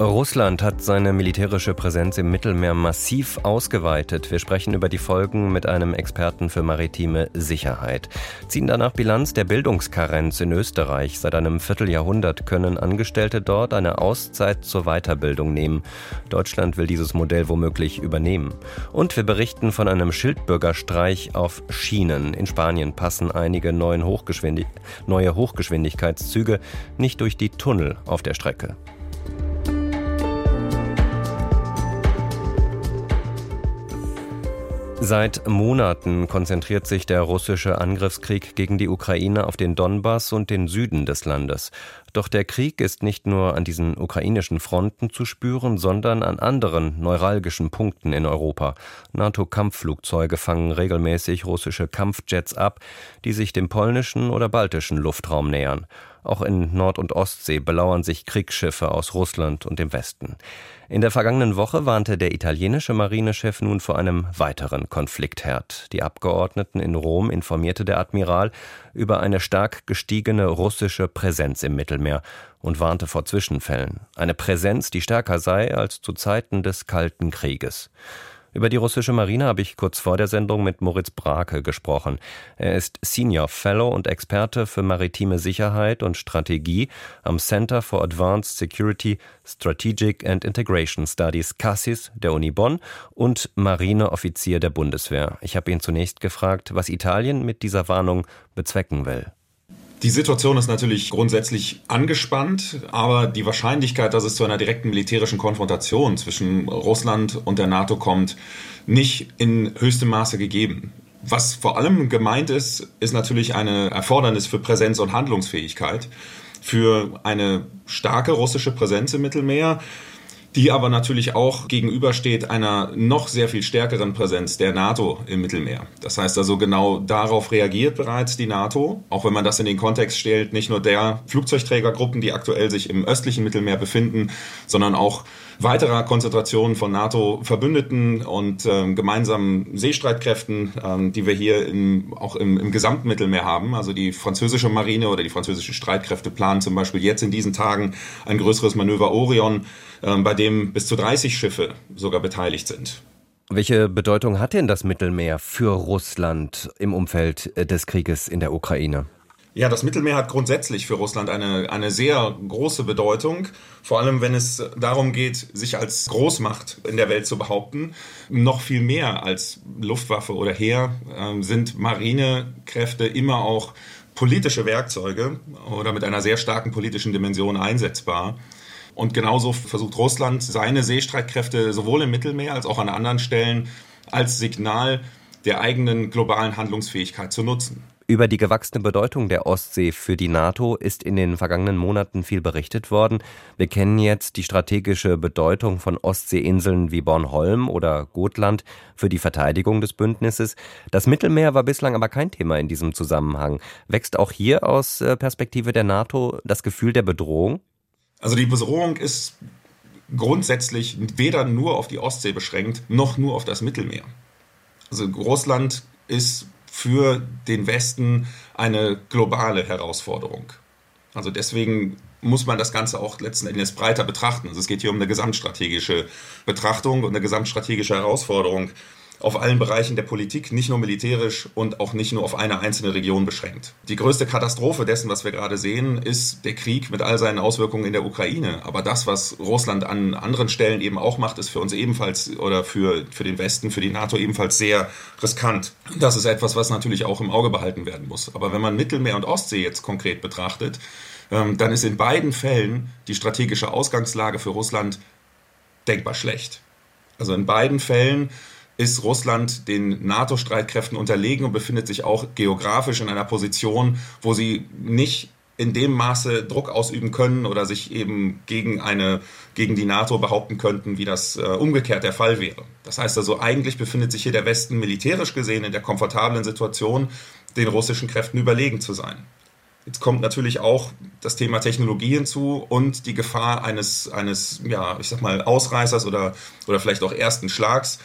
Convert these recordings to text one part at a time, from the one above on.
Russland hat seine militärische Präsenz im Mittelmeer massiv ausgeweitet. Wir sprechen über die Folgen mit einem Experten für maritime Sicherheit. Ziehen danach Bilanz der Bildungskarenz in Österreich. Seit einem Vierteljahrhundert können Angestellte dort eine Auszeit zur Weiterbildung nehmen. Deutschland will dieses Modell womöglich übernehmen. Und wir berichten von einem Schildbürgerstreich auf Schienen. In Spanien passen einige neue Hochgeschwindigkeitszüge nicht durch die Tunnel auf der Strecke. Seit Monaten konzentriert sich der russische Angriffskrieg gegen die Ukraine auf den Donbass und den Süden des Landes. Doch der Krieg ist nicht nur an diesen ukrainischen Fronten zu spüren, sondern an anderen neuralgischen Punkten in Europa. NATO-Kampfflugzeuge fangen regelmäßig russische Kampfjets ab, die sich dem polnischen oder baltischen Luftraum nähern. Auch in Nord- und Ostsee belauern sich Kriegsschiffe aus Russland und dem Westen. In der vergangenen Woche warnte der italienische Marinechef nun vor einem weiteren Konfliktherd. Die Abgeordneten in Rom informierte der Admiral über eine stark gestiegene russische Präsenz im Mittelmeer und warnte vor Zwischenfällen. Eine Präsenz, die stärker sei als zu Zeiten des Kalten Krieges. Über die russische Marine habe ich kurz vor der Sendung mit Moritz Brake gesprochen. Er ist Senior Fellow und Experte für maritime Sicherheit und Strategie am Center for Advanced Security, Strategic and Integration Studies CASSIS der Uni Bonn und Marineoffizier der Bundeswehr. Ich habe ihn zunächst gefragt, was Italien mit dieser Warnung bezwecken will. Die Situation ist natürlich grundsätzlich angespannt, aber die Wahrscheinlichkeit, dass es zu einer direkten militärischen Konfrontation zwischen Russland und der NATO kommt, nicht in höchstem Maße gegeben. Was vor allem gemeint ist, ist natürlich eine Erfordernis für Präsenz und Handlungsfähigkeit, für eine starke russische Präsenz im Mittelmeer, die aber natürlich auch gegenübersteht einer noch sehr viel stärkeren Präsenz der NATO im Mittelmeer. Das heißt also genau darauf reagiert bereits die NATO, auch wenn man das in den Kontext stellt, nicht nur der Flugzeugträgergruppen, die aktuell sich im östlichen Mittelmeer befinden, sondern auch weiterer Konzentrationen von NATO-Verbündeten und ähm, gemeinsamen Seestreitkräften, ähm, die wir hier im, auch im, im gesamten Mittelmeer haben. Also die französische Marine oder die französischen Streitkräfte planen zum Beispiel jetzt in diesen Tagen ein größeres Manöver Orion, ähm, bei dem bis zu 30 Schiffe sogar beteiligt sind. Welche Bedeutung hat denn das Mittelmeer für Russland im Umfeld äh, des Krieges in der Ukraine? Ja, das Mittelmeer hat grundsätzlich für Russland eine, eine sehr große Bedeutung, vor allem wenn es darum geht, sich als Großmacht in der Welt zu behaupten. Noch viel mehr als Luftwaffe oder Heer äh, sind Marinekräfte immer auch politische Werkzeuge oder mit einer sehr starken politischen Dimension einsetzbar. Und genauso versucht Russland seine Seestreitkräfte sowohl im Mittelmeer als auch an anderen Stellen als Signal der eigenen globalen Handlungsfähigkeit zu nutzen. Über die gewachsene Bedeutung der Ostsee für die NATO ist in den vergangenen Monaten viel berichtet worden. Wir kennen jetzt die strategische Bedeutung von Ostseeinseln wie Bornholm oder Gotland für die Verteidigung des Bündnisses. Das Mittelmeer war bislang aber kein Thema in diesem Zusammenhang. Wächst auch hier aus äh, Perspektive der NATO das Gefühl der Bedrohung? Also die Bedrohung ist grundsätzlich weder nur auf die Ostsee beschränkt, noch nur auf das Mittelmeer. Also Russland ist für den Westen eine globale Herausforderung. Also deswegen muss man das Ganze auch letzten Endes breiter betrachten. Also es geht hier um eine gesamtstrategische Betrachtung und eine gesamtstrategische Herausforderung auf allen Bereichen der Politik, nicht nur militärisch und auch nicht nur auf eine einzelne Region beschränkt. Die größte Katastrophe dessen, was wir gerade sehen, ist der Krieg mit all seinen Auswirkungen in der Ukraine. Aber das, was Russland an anderen Stellen eben auch macht, ist für uns ebenfalls oder für, für den Westen, für die NATO ebenfalls sehr riskant. Das ist etwas, was natürlich auch im Auge behalten werden muss. Aber wenn man Mittelmeer und Ostsee jetzt konkret betrachtet, ähm, dann ist in beiden Fällen die strategische Ausgangslage für Russland denkbar schlecht. Also in beiden Fällen ist Russland den NATO-Streitkräften unterlegen und befindet sich auch geografisch in einer Position, wo sie nicht in dem Maße Druck ausüben können oder sich eben gegen eine gegen die NATO behaupten könnten, wie das äh, umgekehrt der Fall wäre. Das heißt also, eigentlich befindet sich hier der Westen militärisch gesehen in der komfortablen Situation, den russischen Kräften überlegen zu sein. Jetzt kommt natürlich auch das Thema Technologie hinzu und die Gefahr eines, eines ja, ich sag mal, Ausreißers oder, oder vielleicht auch ersten Schlags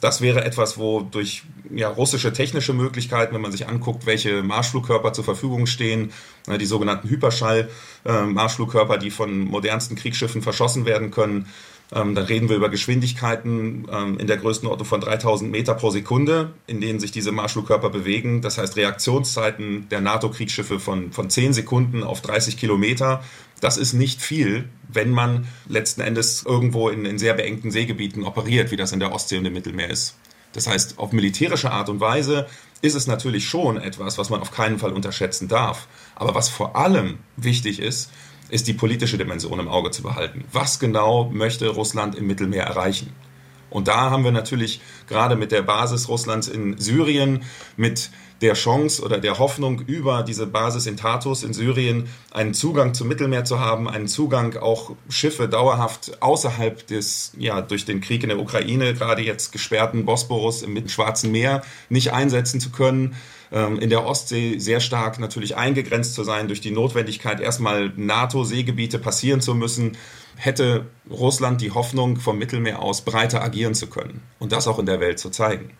Das wäre etwas, wo durch ja, russische technische Möglichkeiten, wenn man sich anguckt, welche Marschflugkörper zur Verfügung stehen, die sogenannten Hyperschall-Marschflugkörper, die von modernsten Kriegsschiffen verschossen werden können, ähm, dann reden wir über Geschwindigkeiten ähm, in der Größenordnung von 3000 Meter pro Sekunde, in denen sich diese Marschflugkörper bewegen. Das heißt Reaktionszeiten der NATO-Kriegsschiffe von, von 10 Sekunden auf 30 Kilometer. Das ist nicht viel, wenn man letzten Endes irgendwo in, in sehr beengten Seegebieten operiert, wie das in der Ostsee und im Mittelmeer ist. Das heißt, auf militärische Art und Weise ist es natürlich schon etwas, was man auf keinen Fall unterschätzen darf. Aber was vor allem wichtig ist, ist die politische Dimension im Auge zu behalten. Was genau möchte Russland im Mittelmeer erreichen? Und da haben wir natürlich gerade mit der Basis Russlands in Syrien, mit der Chance oder der Hoffnung über diese Basis in Tartus in Syrien einen Zugang zum Mittelmeer zu haben, einen Zugang auch Schiffe dauerhaft außerhalb des, ja, durch den Krieg in der Ukraine gerade jetzt gesperrten Bosporus im Schwarzen Meer nicht einsetzen zu können, ähm, in der Ostsee sehr stark natürlich eingegrenzt zu sein durch die Notwendigkeit, erstmal NATO-Seegebiete passieren zu müssen, hätte Russland die Hoffnung, vom Mittelmeer aus breiter agieren zu können und das auch in der Welt zu zeigen.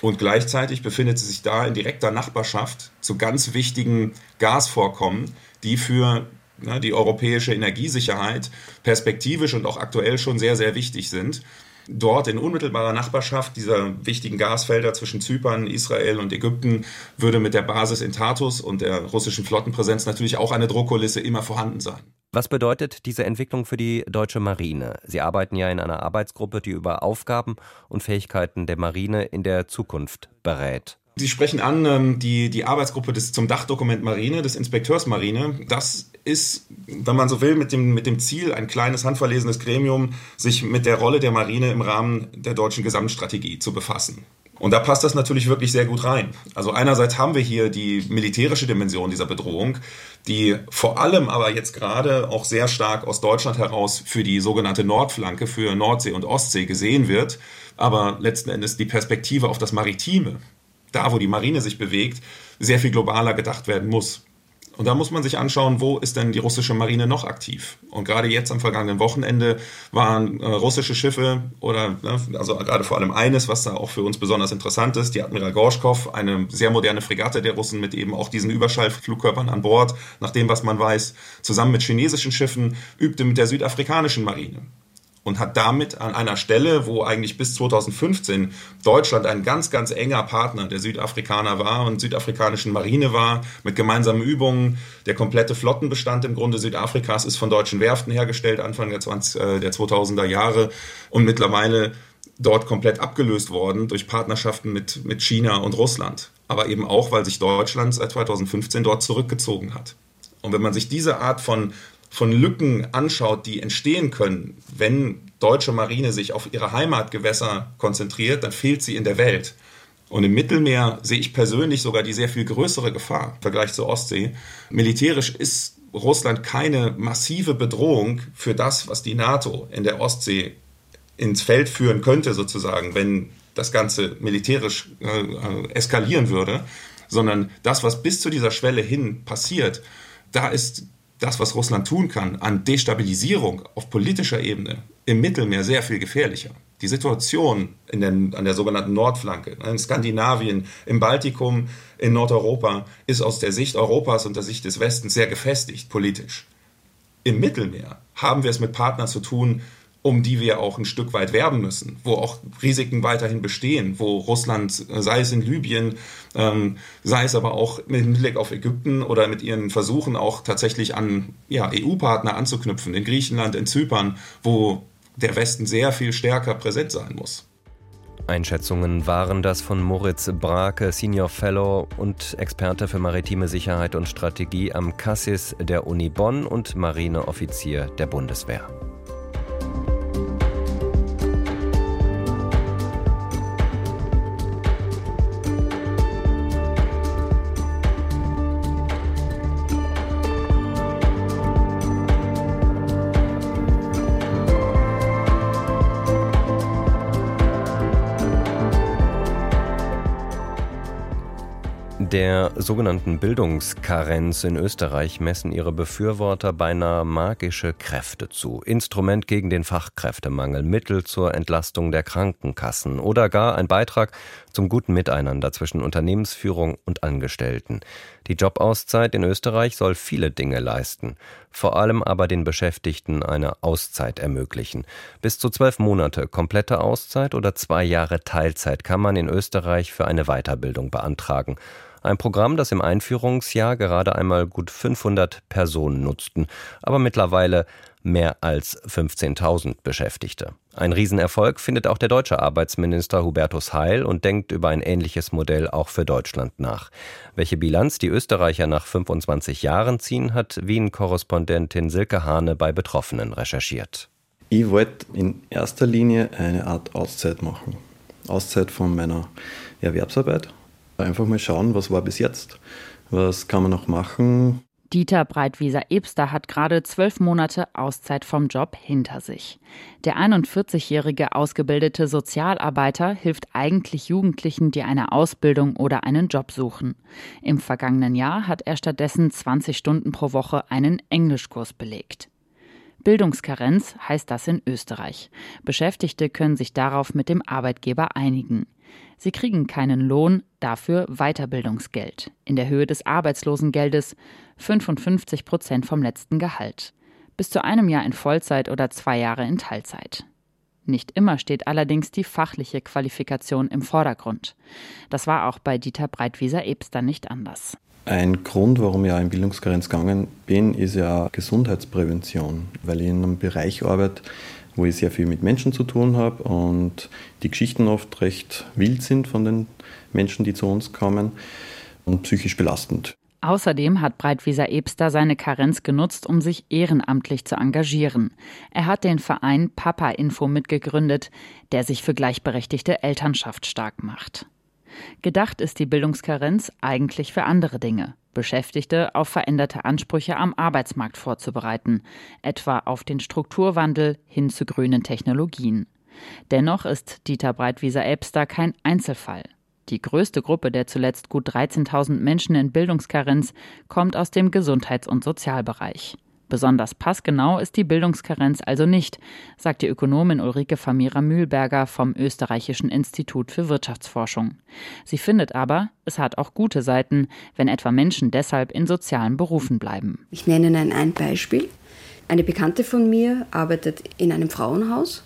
Und gleichzeitig befindet sie sich da in direkter Nachbarschaft zu ganz wichtigen Gasvorkommen, die für ja, die europäische Energiesicherheit perspektivisch und auch aktuell schon sehr, sehr wichtig sind dort in unmittelbarer Nachbarschaft dieser wichtigen Gasfelder zwischen Zypern, Israel und Ägypten würde mit der Basis in Tartus und der russischen Flottenpräsenz natürlich auch eine Druckkulisse immer vorhanden sein. Was bedeutet diese Entwicklung für die deutsche Marine? Sie arbeiten ja in einer Arbeitsgruppe, die über Aufgaben und Fähigkeiten der Marine in der Zukunft berät. Sie sprechen an ähm, die, die Arbeitsgruppe des, zum Dachdokument Marine, des Inspekteurs Marine. Das ist, wenn man so will, mit dem, mit dem Ziel, ein kleines handverlesenes Gremium, sich mit der Rolle der Marine im Rahmen der deutschen Gesamtstrategie zu befassen. Und da passt das natürlich wirklich sehr gut rein. Also einerseits haben wir hier die militärische Dimension dieser Bedrohung, die vor allem aber jetzt gerade auch sehr stark aus Deutschland heraus für die sogenannte Nordflanke, für Nordsee und Ostsee gesehen wird. Aber letzten Endes die Perspektive auf das Maritime, da wo die Marine sich bewegt, sehr viel globaler gedacht werden muss. Und da muss man sich anschauen, wo ist denn die russische Marine noch aktiv? Und gerade jetzt am vergangenen Wochenende waren äh, russische Schiffe oder, ne, also gerade vor allem eines, was da auch für uns besonders interessant ist, die Admiral Gorschkow, eine sehr moderne Fregatte der Russen mit eben auch diesen Überschallflugkörpern an Bord, nach dem, was man weiß, zusammen mit chinesischen Schiffen, übte mit der südafrikanischen Marine und hat damit an einer Stelle, wo eigentlich bis 2015 Deutschland ein ganz, ganz enger Partner der Südafrikaner war und südafrikanischen Marine war, mit gemeinsamen Übungen. Der komplette Flottenbestand im Grunde Südafrikas ist von deutschen Werften hergestellt, Anfang der, 20, äh, der 2000er Jahre und mittlerweile dort komplett abgelöst worden durch Partnerschaften mit, mit China und Russland. Aber eben auch, weil sich Deutschland seit 2015 dort zurückgezogen hat. Und wenn man sich diese Art von von Lücken anschaut, die entstehen können, wenn deutsche Marine sich auf ihre Heimatgewässer konzentriert, dann fehlt sie in der Welt. Und im Mittelmeer sehe ich persönlich sogar die sehr viel größere Gefahr im Vergleich zur Ostsee. Militärisch ist Russland keine massive Bedrohung für das, was die NATO in der Ostsee ins Feld führen könnte, sozusagen, wenn das Ganze militärisch äh, eskalieren würde, sondern das, was bis zu dieser Schwelle hin passiert, da ist das, was Russland tun kann an Destabilisierung auf politischer Ebene im Mittelmeer sehr viel gefährlicher. Die Situation in den, an der sogenannten Nordflanke, in Skandinavien, im Baltikum, in Nordeuropa, ist aus der Sicht Europas und der Sicht des Westens sehr gefestigt politisch. Im Mittelmeer haben wir es mit Partnern zu tun, um die wir auch ein Stück weit werben müssen, wo auch Risiken weiterhin bestehen, wo Russland, äh, sei es in Libyen, ähm, sei es aber auch mit Hinblick auf Ägypten oder mit ihren Versuchen auch tatsächlich an ja, EU-Partner anzuknüpfen, in Griechenland, in Zypern, wo der Westen sehr viel stärker präsent sein muss. Einschätzungen waren das von Moritz Brake, Senior Fellow und Experte für maritime Sicherheit und Strategie am Cassis der Uni Bonn und Marineoffizier der Bundeswehr. Der sogenannten Bildungskarenz in Österreich messen ihre Befürworter beinahe magische Kräfte zu. Instrument gegen den Fachkräftemangel, Mittel zur Entlastung der Krankenkassen oder gar ein Beitrag zum guten Miteinander zwischen Unternehmensführung und Angestellten. Die Jobauszeit in Österreich soll viele Dinge leisten, vor allem aber den Beschäftigten eine Auszeit ermöglichen. Bis zu zwölf Monate komplette Auszeit oder zwei Jahre Teilzeit kann man in Österreich für eine Weiterbildung beantragen. Ein Programm, das im Einführungsjahr gerade einmal gut 500 Personen nutzten, aber mittlerweile mehr als 15.000 Beschäftigte. Ein Riesenerfolg findet auch der deutsche Arbeitsminister Hubertus Heil und denkt über ein ähnliches Modell auch für Deutschland nach. Welche Bilanz die Österreicher nach 25 Jahren ziehen, hat Wien-Korrespondentin Silke Hane bei Betroffenen recherchiert. Ich wollte in erster Linie eine Art Auszeit machen. Auszeit von meiner Erwerbsarbeit Einfach mal schauen, was war bis jetzt, was kann man noch machen. Dieter Breitwieser-Ebster hat gerade zwölf Monate Auszeit vom Job hinter sich. Der 41-jährige ausgebildete Sozialarbeiter hilft eigentlich Jugendlichen, die eine Ausbildung oder einen Job suchen. Im vergangenen Jahr hat er stattdessen 20 Stunden pro Woche einen Englischkurs belegt. Bildungskarenz heißt das in Österreich. Beschäftigte können sich darauf mit dem Arbeitgeber einigen. Sie kriegen keinen Lohn, dafür Weiterbildungsgeld in der Höhe des Arbeitslosengeldes 55 Prozent vom letzten Gehalt. Bis zu einem Jahr in Vollzeit oder zwei Jahre in Teilzeit. Nicht immer steht allerdings die fachliche Qualifikation im Vordergrund. Das war auch bei Dieter Breitwieser-Ebster nicht anders. Ein Grund, warum ich auch in Bildungskarenz gegangen bin, ist ja Gesundheitsprävention, weil ich in einem Bereich arbeite, wo ich sehr viel mit Menschen zu tun habe und die Geschichten oft recht wild sind von den Menschen, die zu uns kommen und psychisch belastend. Außerdem hat Breitwieser Ebster seine Karenz genutzt, um sich ehrenamtlich zu engagieren. Er hat den Verein Papa Info mitgegründet, der sich für gleichberechtigte Elternschaft stark macht. Gedacht ist die Bildungskarenz eigentlich für andere Dinge. Beschäftigte auf veränderte Ansprüche am Arbeitsmarkt vorzubereiten, etwa auf den Strukturwandel hin zu grünen Technologien. Dennoch ist Dieter Breitwieser-Elbster kein Einzelfall. Die größte Gruppe der zuletzt gut 13.000 Menschen in Bildungskarenz kommt aus dem Gesundheits- und Sozialbereich. Besonders passgenau ist die Bildungskarenz also nicht, sagt die Ökonomin Ulrike Famira-Mühlberger vom Österreichischen Institut für Wirtschaftsforschung. Sie findet aber, es hat auch gute Seiten, wenn etwa Menschen deshalb in sozialen Berufen bleiben. Ich nenne Ihnen ein Beispiel. Eine Bekannte von mir arbeitet in einem Frauenhaus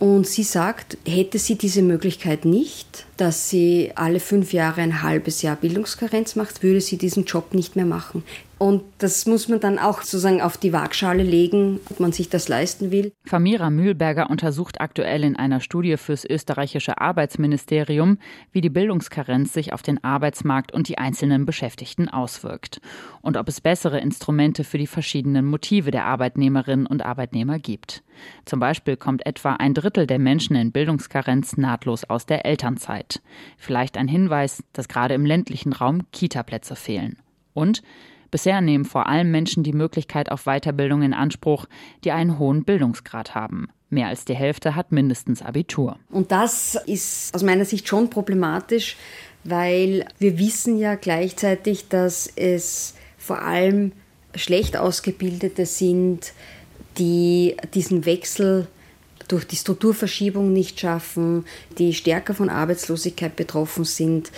und sie sagt, hätte sie diese Möglichkeit nicht, dass sie alle fünf Jahre ein halbes Jahr Bildungskarenz macht, würde sie diesen Job nicht mehr machen. Und das muss man dann auch sozusagen auf die Waagschale legen, ob man sich das leisten will. Famira Mühlberger untersucht aktuell in einer Studie fürs österreichische Arbeitsministerium, wie die Bildungskarenz sich auf den Arbeitsmarkt und die einzelnen Beschäftigten auswirkt und ob es bessere Instrumente für die verschiedenen Motive der Arbeitnehmerinnen und Arbeitnehmer gibt. Zum Beispiel kommt etwa ein Drittel der Menschen in Bildungskarenz nahtlos aus der Elternzeit. Vielleicht ein Hinweis, dass gerade im ländlichen Raum Kitaplätze fehlen. Und Bisher nehmen vor allem Menschen die Möglichkeit auf Weiterbildung in Anspruch, die einen hohen Bildungsgrad haben. Mehr als die Hälfte hat mindestens Abitur. Und das ist aus meiner Sicht schon problematisch, weil wir wissen ja gleichzeitig, dass es vor allem schlecht ausgebildete sind, die diesen Wechsel durch die Strukturverschiebung nicht schaffen, die stärker von Arbeitslosigkeit betroffen sind.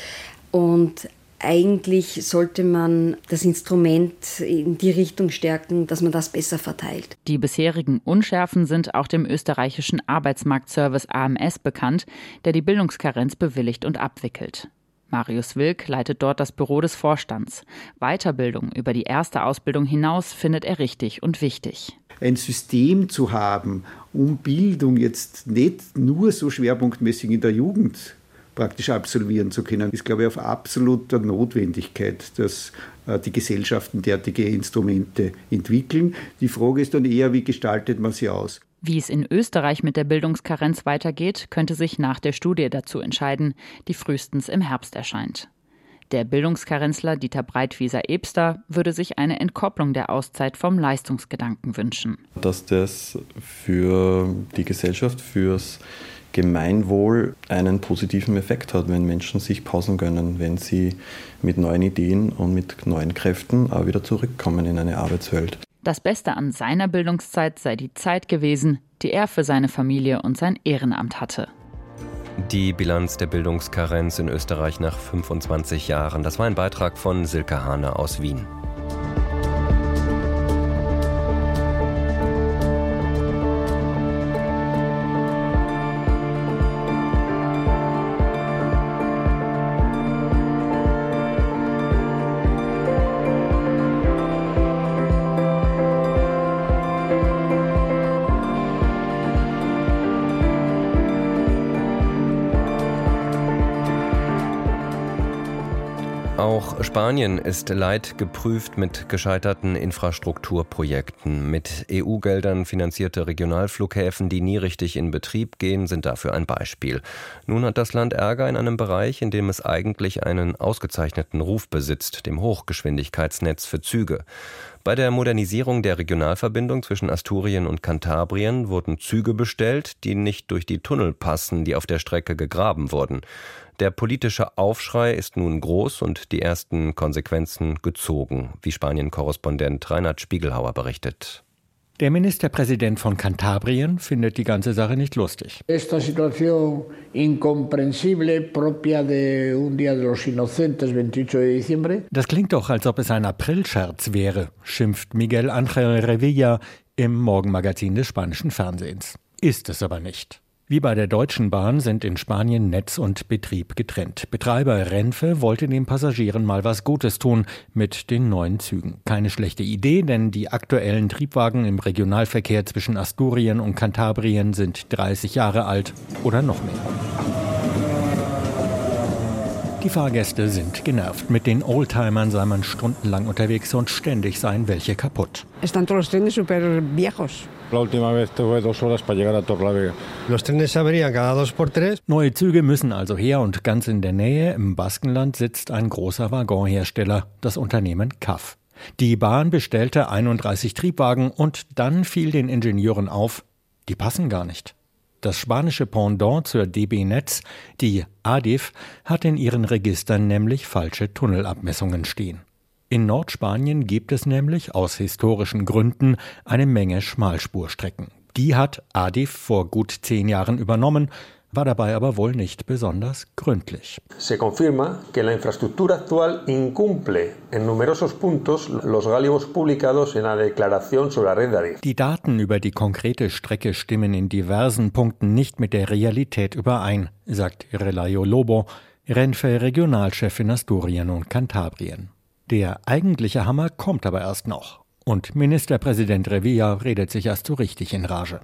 Und eigentlich sollte man das Instrument in die Richtung stärken, dass man das besser verteilt. Die bisherigen Unschärfen sind auch dem österreichischen Arbeitsmarktservice AMS bekannt, der die Bildungskarenz bewilligt und abwickelt. Marius Wilk leitet dort das Büro des Vorstands. Weiterbildung über die erste Ausbildung hinaus findet er richtig und wichtig. Ein System zu haben, um Bildung jetzt nicht nur so schwerpunktmäßig in der Jugend praktisch absolvieren zu können, ist, glaube ich, auf absoluter Notwendigkeit, dass äh, die Gesellschaften derartige Instrumente entwickeln. Die Frage ist dann eher, wie gestaltet man sie aus? Wie es in Österreich mit der Bildungskarenz weitergeht, könnte sich nach der Studie dazu entscheiden, die frühestens im Herbst erscheint. Der Bildungskarenzler Dieter Breitwieser-Ebster würde sich eine Entkopplung der Auszeit vom Leistungsgedanken wünschen. Dass das für die Gesellschaft, fürs Gemeinwohl einen positiven Effekt hat, wenn Menschen sich Pausen gönnen, wenn sie mit neuen Ideen und mit neuen Kräften auch wieder zurückkommen in eine Arbeitswelt. Das Beste an seiner Bildungszeit sei die Zeit gewesen, die er für seine Familie und sein Ehrenamt hatte. Die Bilanz der Bildungskarenz in Österreich nach 25 Jahren. Das war ein Beitrag von Silke Hane aus Wien. Spanien ist leidgeprüft mit gescheiterten Infrastrukturprojekten. Mit EU-Geldern finanzierte Regionalflughäfen, die nie richtig in Betrieb gehen, sind dafür ein Beispiel. Nun hat das Land Ärger in einem Bereich, in dem es eigentlich einen ausgezeichneten Ruf besitzt, dem Hochgeschwindigkeitsnetz für Züge. Bei der Modernisierung der Regionalverbindung zwischen Asturien und Kantabrien wurden Züge bestellt, die nicht durch die Tunnel passen, die auf der Strecke gegraben wurden. Der politische Aufschrei ist nun groß und die ersten Konsequenzen gezogen, wie Spanien-Korrespondent Reinhard Spiegelhauer berichtet. Der Ministerpräsident von Kantabrien findet die ganze Sache nicht lustig. Esta situación incomprensible propia de un día de los inocentes 28 de diciembre. Das klingt doch, als ob es ein Aprilscherz wäre, schimpft Miguel Ángel Revilla im Morgenmagazin des spanischen Fernsehens. Ist es aber nicht. Wie bei der Deutschen Bahn sind in Spanien Netz und Betrieb getrennt. Betreiber Renfe wollte den Passagieren mal was Gutes tun mit den neuen Zügen. Keine schlechte Idee, denn die aktuellen Triebwagen im Regionalverkehr zwischen Asturien und Kantabrien sind 30 Jahre alt oder noch mehr. Die Fahrgäste sind genervt. Mit den Oldtimern sei man stundenlang unterwegs und ständig seien welche kaputt. Están todos los super viejos. La última vez tuve dos horas para llegar a Torlavega. Los trenes se averían cada dos por tres. Neue Züge müssen also her und ganz in der Nähe im Baskenland sitzt ein großer Waggonhersteller, das Unternehmen CAF. Die Bahn bestellte 31 Triebwagen und dann fiel den Ingenieuren auf, die passen gar nicht. Das spanische Pendant zur DB Netz, die ADIF, hat in ihren Registern nämlich falsche Tunnelabmessungen stehen. In Nordspanien gibt es nämlich aus historischen Gründen eine Menge Schmalspurstrecken. Die hat ADIF vor gut zehn Jahren übernommen, war dabei aber wohl nicht besonders gründlich. Se confirma que la infraestructura actual incumple en numerosos puntos los gallegos publicados en la declaración sobre la red de ADIF. Die Daten über die konkrete Strecke stimmen in diversen Punkten nicht mit der Realität überein, sagt Relayo Lobo, Renfe Regionalchef in Asturien und Kantabrien. Der eigentliche Hammer kommt aber erst noch. Und Ministerpräsident Revilla redet sich erst so richtig in Rage.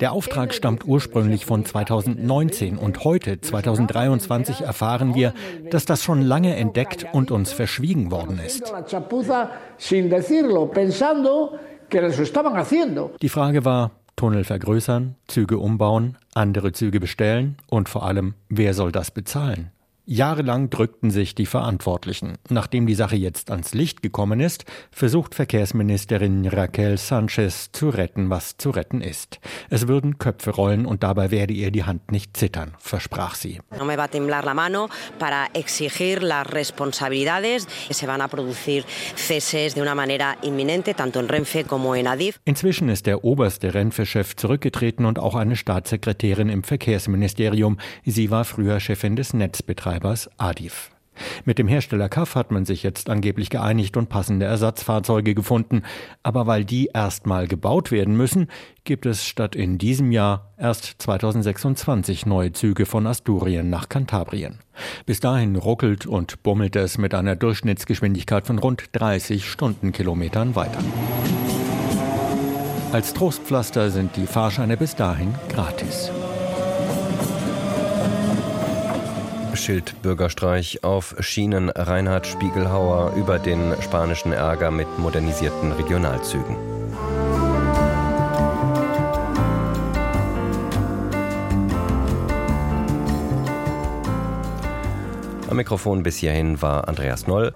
Der Auftrag stammt ursprünglich von 2019 und heute, 2023, erfahren wir, dass das schon lange entdeckt und uns verschwiegen worden ist. Die Frage war, Tunnel vergrößern, Züge umbauen, andere Züge bestellen und vor allem, wer soll das bezahlen? Jahrelang drückten sich die Verantwortlichen. Nachdem die Sache jetzt ans Licht gekommen ist, versucht Verkehrsministerin Raquel Sanchez zu retten, was zu retten ist. Es würden Köpfe rollen und dabei werde ihr die Hand nicht zittern, versprach sie. No me va a temblar la mano para exigir las responsabilidades. Se van a producir ceses de una manera inminente, tanto en Renfe como en Adif. Inzwischen ist der oberste Renfe-Chef zurückgetreten und auch eine Staatssekretärin im Verkehrsministerium. Sie war früher Chefin des Netzbetreibers. Betreibers Adif. Mit dem Hersteller CAF hat man sich jetzt angeblich geeinigt und passende Ersatzfahrzeuge gefunden. Aber weil die erstmal gebaut werden müssen, gibt es statt in diesem Jahr erst 2026 neue Züge von Asturien nach Kantabrien. Bis dahin ruckelt und bummelt es mit einer Durchschnittsgeschwindigkeit von rund 30 Stundenkilometern weiter. Als Trostpflaster sind die Fahrscheine bis dahin gratis. Schildbürgerstreich auf Schienen Reinhard Spiegelhauer über den spanischen Ärger mit modernisierten Regionalzügen. Am Mikrofon bis hierhin war Andreas Noll.